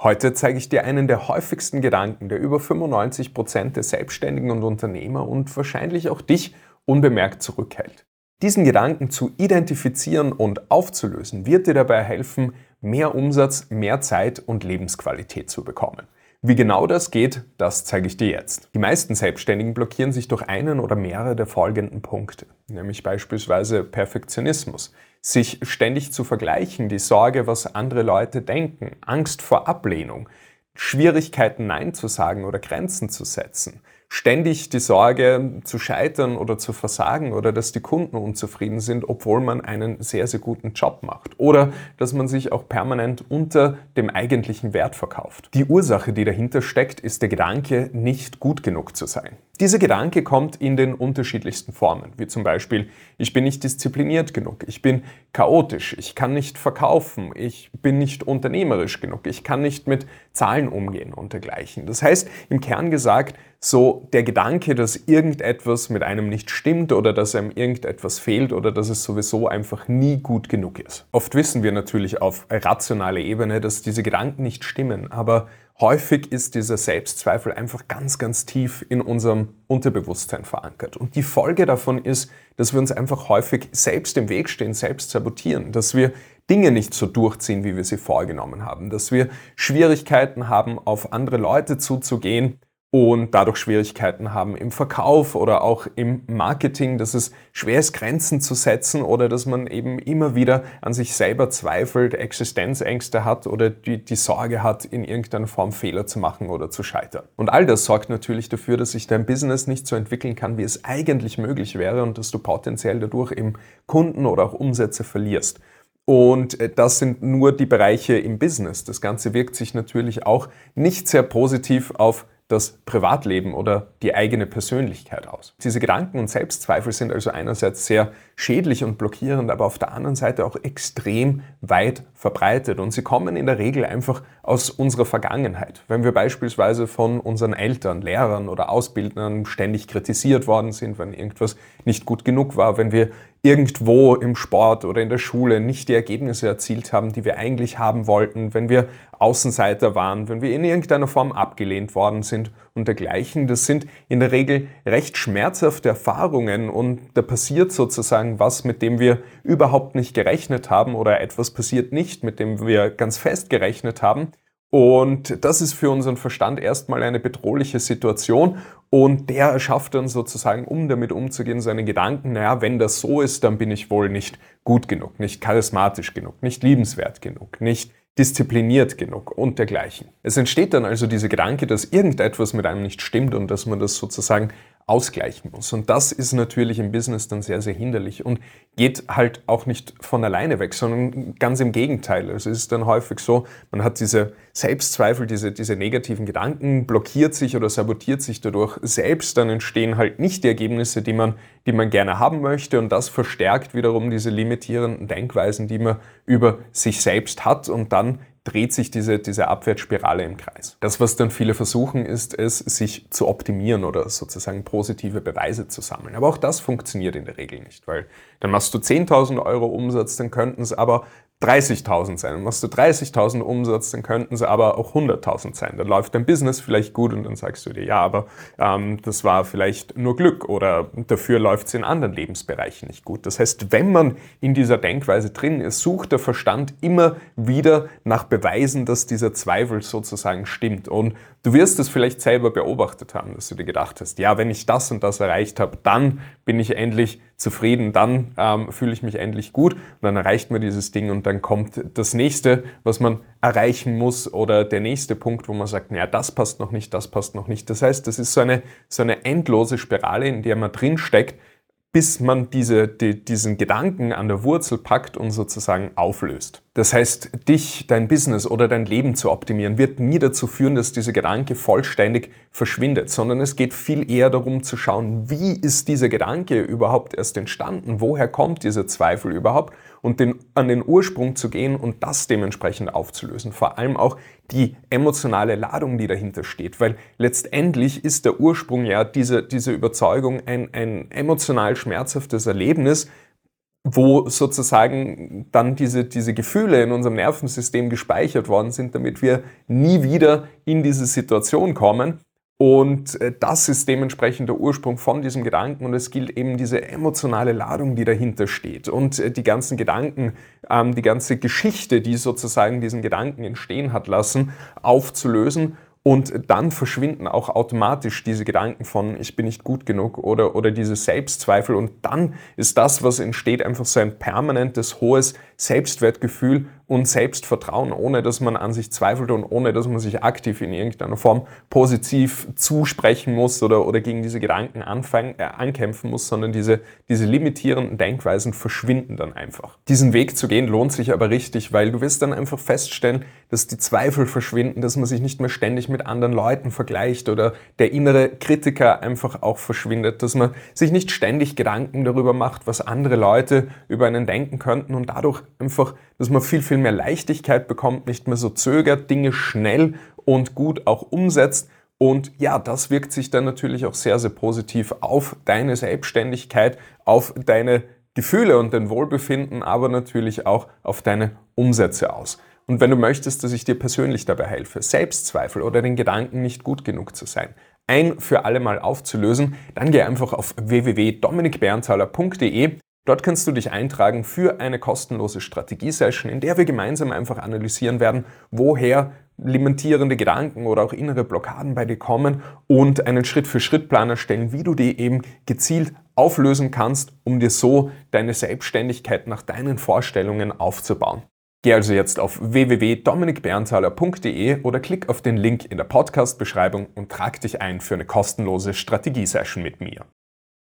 Heute zeige ich dir einen der häufigsten Gedanken, der über 95 Prozent der Selbstständigen und Unternehmer und wahrscheinlich auch dich unbemerkt zurückhält. Diesen Gedanken zu identifizieren und aufzulösen, wird dir dabei helfen, mehr Umsatz, mehr Zeit und Lebensqualität zu bekommen. Wie genau das geht, das zeige ich dir jetzt. Die meisten Selbstständigen blockieren sich durch einen oder mehrere der folgenden Punkte, nämlich beispielsweise Perfektionismus, sich ständig zu vergleichen, die Sorge, was andere Leute denken, Angst vor Ablehnung, Schwierigkeiten Nein zu sagen oder Grenzen zu setzen, ständig die Sorge zu scheitern oder zu versagen oder dass die Kunden unzufrieden sind, obwohl man einen sehr, sehr guten Job macht oder dass man sich auch permanent unter dem eigentlichen Wert verkauft. Die Ursache, die dahinter steckt, ist der Gedanke, nicht gut genug zu sein. Dieser Gedanke kommt in den unterschiedlichsten Formen, wie zum Beispiel, ich bin nicht diszipliniert genug, ich bin chaotisch, ich kann nicht verkaufen, ich bin nicht unternehmerisch genug, ich kann nicht mit Zahlen umgehen und dergleichen. Das heißt, im Kern gesagt, so der Gedanke, dass irgendetwas mit einem nicht stimmt oder dass einem irgendetwas fehlt oder dass es sowieso einfach nie gut genug ist. Oft wissen wir natürlich auf rationaler Ebene, dass diese Gedanken nicht stimmen, aber häufig ist dieser Selbstzweifel einfach ganz, ganz tief in unserem Unterbewusstsein verankert. Und die Folge davon ist, dass wir uns einfach häufig selbst im Weg stehen, selbst sabotieren, dass wir Dinge nicht so durchziehen, wie wir sie vorgenommen haben, dass wir Schwierigkeiten haben, auf andere Leute zuzugehen, und dadurch Schwierigkeiten haben im Verkauf oder auch im Marketing, dass es schwer ist, Grenzen zu setzen oder dass man eben immer wieder an sich selber zweifelt, Existenzängste hat oder die, die Sorge hat, in irgendeiner Form Fehler zu machen oder zu scheitern. Und all das sorgt natürlich dafür, dass sich dein Business nicht so entwickeln kann, wie es eigentlich möglich wäre und dass du potenziell dadurch eben Kunden oder auch Umsätze verlierst. Und äh, das sind nur die Bereiche im Business. Das Ganze wirkt sich natürlich auch nicht sehr positiv auf das Privatleben oder die eigene Persönlichkeit aus. Diese Gedanken und Selbstzweifel sind also einerseits sehr schädlich und blockierend, aber auf der anderen Seite auch extrem weit verbreitet und sie kommen in der Regel einfach aus unserer Vergangenheit. Wenn wir beispielsweise von unseren Eltern, Lehrern oder Ausbildern ständig kritisiert worden sind, wenn irgendwas nicht gut genug war, wenn wir irgendwo im Sport oder in der Schule nicht die Ergebnisse erzielt haben, die wir eigentlich haben wollten, wenn wir Außenseiter waren, wenn wir in irgendeiner Form abgelehnt worden sind und dergleichen. Das sind in der Regel recht schmerzhafte Erfahrungen und da passiert sozusagen was, mit dem wir überhaupt nicht gerechnet haben oder etwas passiert nicht, mit dem wir ganz fest gerechnet haben. Und das ist für unseren Verstand erstmal eine bedrohliche Situation und der erschafft dann sozusagen, um damit umzugehen, seine Gedanken, naja, wenn das so ist, dann bin ich wohl nicht gut genug, nicht charismatisch genug, nicht liebenswert genug, nicht diszipliniert genug und dergleichen. Es entsteht dann also dieser Gedanke, dass irgendetwas mit einem nicht stimmt und dass man das sozusagen ausgleichen muss. Und das ist natürlich im Business dann sehr, sehr hinderlich und geht halt auch nicht von alleine weg, sondern ganz im Gegenteil. Also es ist dann häufig so, man hat diese Selbstzweifel, diese, diese negativen Gedanken, blockiert sich oder sabotiert sich dadurch selbst, dann entstehen halt nicht die Ergebnisse, die man, die man gerne haben möchte und das verstärkt wiederum diese limitierenden Denkweisen, die man über sich selbst hat und dann dreht sich diese, diese Abwärtsspirale im Kreis. Das, was dann viele versuchen, ist es, sich zu optimieren oder sozusagen positive Beweise zu sammeln. Aber auch das funktioniert in der Regel nicht, weil dann machst du 10.000 Euro Umsatz, dann könnten es aber 30.000 sein. Und machst du 30.000 Umsatz, dann könnten sie aber auch 100.000 sein. Dann läuft dein Business vielleicht gut und dann sagst du dir, ja, aber ähm, das war vielleicht nur Glück oder dafür läuft es in anderen Lebensbereichen nicht gut. Das heißt, wenn man in dieser Denkweise drin ist, sucht der Verstand immer wieder nach Beweisen, dass dieser Zweifel sozusagen stimmt. Und du wirst es vielleicht selber beobachtet haben, dass du dir gedacht hast, ja, wenn ich das und das erreicht habe, dann bin ich endlich zufrieden, dann ähm, fühle ich mich endlich gut und dann erreicht man dieses Ding und dann kommt das nächste, was man erreichen muss oder der nächste Punkt, wo man sagt, naja, das passt noch nicht, das passt noch nicht. Das heißt, das ist so eine, so eine endlose Spirale, in der man drin steckt, bis man diese, die, diesen Gedanken an der Wurzel packt und sozusagen auflöst. Das heißt, dich, dein Business oder dein Leben zu optimieren, wird nie dazu führen, dass dieser Gedanke vollständig verschwindet, sondern es geht viel eher darum zu schauen, wie ist dieser Gedanke überhaupt erst entstanden, woher kommt dieser Zweifel überhaupt? Und den, an den Ursprung zu gehen und das dementsprechend aufzulösen. Vor allem auch die emotionale Ladung, die dahinter steht, weil letztendlich ist der Ursprung ja diese, diese Überzeugung ein, ein emotional schmerzhaftes Erlebnis, wo sozusagen dann diese, diese Gefühle in unserem Nervensystem gespeichert worden sind, damit wir nie wieder in diese Situation kommen. Und äh, das ist dementsprechend der Ursprung von diesem Gedanken und es gilt eben diese emotionale Ladung, die dahinter steht und äh, die ganzen Gedanken, ähm, die ganze Geschichte, die sozusagen diesen Gedanken entstehen hat lassen, aufzulösen und dann verschwinden auch automatisch diese Gedanken von, ich bin nicht gut genug oder, oder diese Selbstzweifel. Und dann ist das, was entsteht, einfach so ein permanentes, hohes Selbstwertgefühl und Selbstvertrauen, ohne dass man an sich zweifelt und ohne dass man sich aktiv in irgendeiner Form positiv zusprechen muss oder, oder gegen diese Gedanken anfangen, äh, ankämpfen muss, sondern diese, diese limitierenden Denkweisen verschwinden dann einfach. Diesen Weg zu gehen lohnt sich aber richtig, weil du wirst dann einfach feststellen, dass die Zweifel verschwinden, dass man sich nicht mehr ständig mit anderen Leuten vergleicht oder der innere Kritiker einfach auch verschwindet, dass man sich nicht ständig Gedanken darüber macht, was andere Leute über einen denken könnten und dadurch einfach, dass man viel, viel mehr Leichtigkeit bekommt, nicht mehr so zögert, Dinge schnell und gut auch umsetzt. Und ja, das wirkt sich dann natürlich auch sehr, sehr positiv auf deine Selbstständigkeit, auf deine Gefühle und dein Wohlbefinden, aber natürlich auch auf deine Umsätze aus. Und wenn du möchtest, dass ich dir persönlich dabei helfe, Selbstzweifel oder den Gedanken nicht gut genug zu sein, ein für alle Mal aufzulösen, dann geh einfach auf www.dominikberntaler.de Dort kannst du dich eintragen für eine kostenlose Strategiesession, in der wir gemeinsam einfach analysieren werden, woher limitierende Gedanken oder auch innere Blockaden bei dir kommen und einen Schritt-für-Schritt-Plan erstellen, wie du die eben gezielt auflösen kannst, um dir so deine Selbstständigkeit nach deinen Vorstellungen aufzubauen. Geh also jetzt auf www.dominikberntaler.de oder klick auf den Link in der Podcast-Beschreibung und trag dich ein für eine kostenlose Strategiesession mit mir.